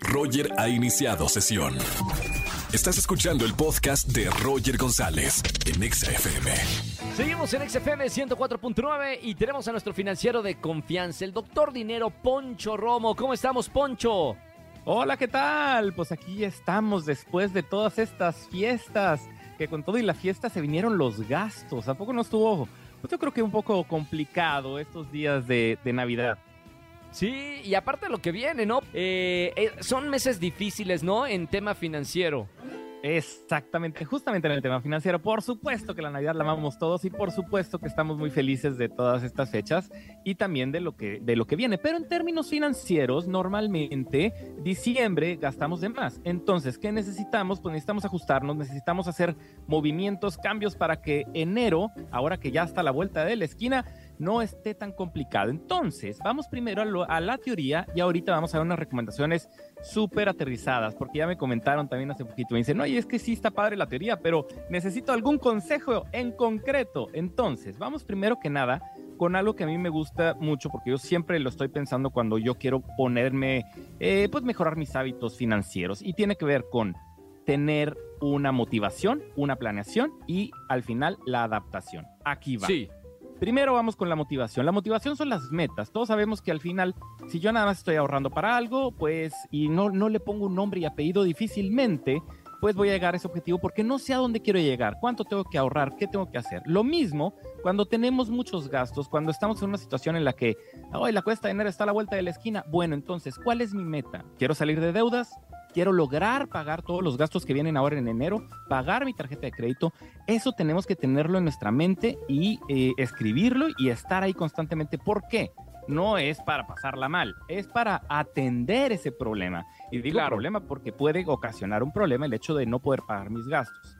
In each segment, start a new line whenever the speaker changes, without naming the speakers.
Roger ha iniciado sesión. Estás escuchando el podcast de Roger González en Exa FM.
Seguimos en XFM 104.9 y tenemos a nuestro financiero de confianza, el doctor Dinero Poncho Romo. ¿Cómo estamos, Poncho?
Hola, ¿qué tal? Pues aquí estamos después de todas estas fiestas, que con todo y la fiesta se vinieron los gastos. ¿A poco no estuvo? Pues yo creo que un poco complicado estos días de, de Navidad.
Sí, y aparte lo que viene, ¿no? Eh, eh, son meses difíciles, ¿no? En tema financiero.
Exactamente, justamente en el tema financiero. Por supuesto que la Navidad la amamos todos y por supuesto que estamos muy felices de todas estas fechas y también de lo que, de lo que viene. Pero en términos financieros, normalmente diciembre gastamos de más. Entonces, ¿qué necesitamos? Pues necesitamos ajustarnos, necesitamos hacer movimientos, cambios para que enero, ahora que ya está a la vuelta de la esquina, no esté tan complicado. Entonces, vamos primero a, la teoría y ahorita vamos a ver unas recomendaciones súper aterrizadas, porque ya me comentaron también hace poquito, me dicen, oye, es que sí está padre la teoría, pero necesito algún consejo en concreto. Entonces, vamos primero que nada con algo que a mí me gusta mucho, porque yo siempre lo estoy pensando cuando yo quiero ponerme, eh, pues mejorar mis hábitos financieros, y tiene que ver con tener una motivación, una planeación y al final la adaptación. Aquí va.
Sí.
Primero vamos con la motivación. La motivación son las metas. Todos sabemos que al final, si yo nada más estoy ahorrando para algo, pues, y no, no le pongo un nombre y apellido difícilmente, pues voy a llegar a ese objetivo porque no sé a dónde quiero llegar, cuánto tengo que ahorrar, qué tengo que hacer. Lo mismo cuando tenemos muchos gastos, cuando estamos en una situación en la que, hoy la cuesta de enero está a la vuelta de la esquina. Bueno, entonces, ¿cuál es mi meta? ¿Quiero salir de deudas? Quiero lograr pagar todos los gastos que vienen ahora en enero, pagar mi tarjeta de crédito, eso tenemos que tenerlo en nuestra mente y eh, escribirlo y estar ahí constantemente. ¿Por qué? No es para pasarla mal, es para atender ese problema. Y digo problema porque puede ocasionar un problema el hecho de no poder pagar mis gastos.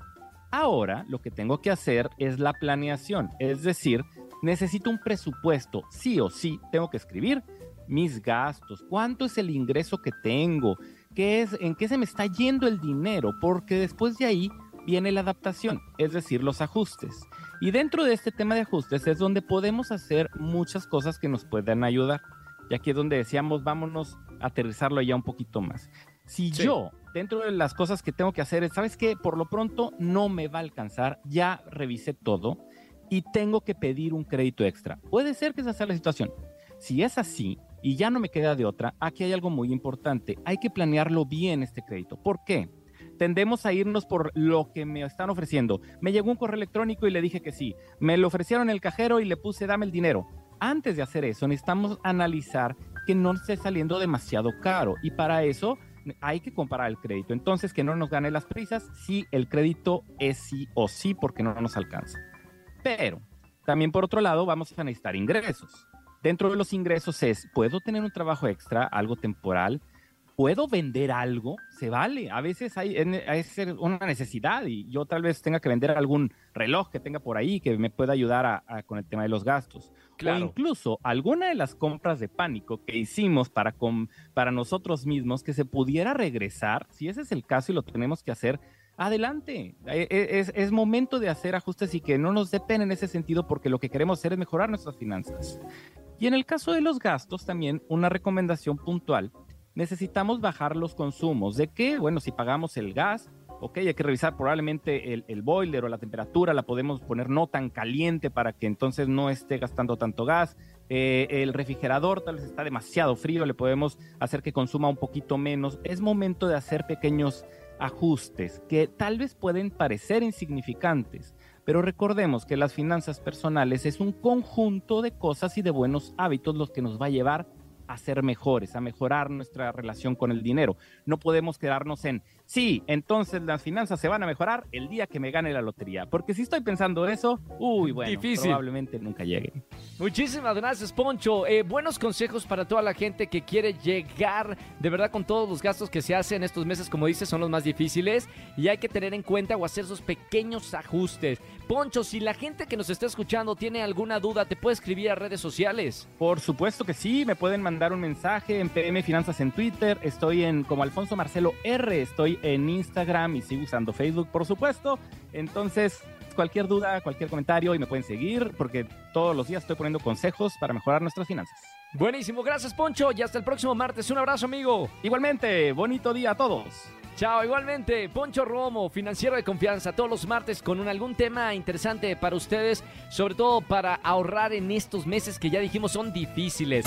Ahora lo que tengo que hacer es la planeación, es decir, necesito un presupuesto, sí o sí, tengo que escribir mis gastos, cuánto es el ingreso que tengo, qué es, en qué se me está yendo el dinero, porque después de ahí viene la adaptación, es decir, los ajustes. Y dentro de este tema de ajustes es donde podemos hacer muchas cosas que nos puedan ayudar. Y aquí es donde decíamos, vámonos a aterrizarlo ya un poquito más. Si yo, dentro de las cosas que tengo que hacer, ¿sabes qué? Por lo pronto no me va a alcanzar, ya revisé todo y tengo que pedir un crédito extra. Puede ser que esa sea la situación. Si es así, y ya no me queda de otra, aquí hay algo muy importante. Hay que planearlo bien este crédito. ¿Por qué? Tendemos a irnos por lo que me están ofreciendo. Me llegó un correo electrónico y le dije que sí. Me lo ofrecieron el cajero y le puse dame el dinero. Antes de hacer eso, necesitamos analizar que no esté saliendo demasiado caro. Y para eso hay que comparar el crédito. Entonces, que no nos gane las prisas si el crédito es sí o sí porque no nos alcanza. Pero también por otro lado, vamos a necesitar ingresos. Dentro de los ingresos es, ¿puedo tener un trabajo extra, algo temporal? ¿Puedo vender algo? Se vale. A veces hay, una necesidad y yo tal vez tenga que vender algún reloj que tenga por ahí que me pueda ayudar con el tema de los gastos. O incluso alguna de las compras de pánico que hicimos para, para nosotros mismos que se pudiera regresar, si ese es el caso y lo tenemos que hacer, adelante. E, e, es, es, momento de hacer ajustes y que no nos dé pena en ese sentido porque lo que queremos hacer es mejorar nuestras finanzas. Y en el caso de los gastos, también una recomendación puntual. Necesitamos bajar los consumos. ¿De qué? Bueno, si pagamos el gas, ok, hay que revisar probablemente el, boiler o la temperatura, la podemos poner no tan caliente para que entonces no esté gastando tanto gas. Eh, el refrigerador tal vez está demasiado frío, le podemos hacer que consuma un poquito menos. Es momento de hacer pequeños ajustes que tal vez pueden parecer insignificantes, pero recordemos que las finanzas personales es un conjunto de cosas y de buenos hábitos los que nos va a llevar a ser mejores, a mejorar nuestra relación con el dinero. No podemos quedarnos en, sí, entonces las finanzas se van a mejorar el día que me gane la lotería. Porque si estoy pensando eso, uy, bueno, probablemente nunca llegue.
Muchísimas gracias, Poncho. Eh, buenos consejos para toda la gente que quiere llegar de verdad con todos los gastos que se hacen estos meses, como dices, son los más difíciles y hay que tener en cuenta o hacer esos pequeños ajustes. Poncho, si la gente que nos está escuchando tiene alguna duda, ¿te puede escribir a redes sociales?
Por supuesto que sí, me pueden mandar un mensaje en PM Finanzas en Twitter, estoy en como Alfonso Marcelo R, estoy en Instagram y sigo usando Facebook, por supuesto. Entonces, cualquier duda, cualquier comentario y me pueden seguir porque todos los días estoy poniendo consejos para mejorar nuestras finanzas.
Buenísimo, gracias Poncho y hasta el próximo martes. Un abrazo amigo.
Igualmente, bonito día a todos.
Chao, igualmente, Poncho Romo, financiero de confianza, todos los martes con un, algún tema interesante para ustedes, sobre todo para ahorrar en estos meses que ya dijimos son difíciles.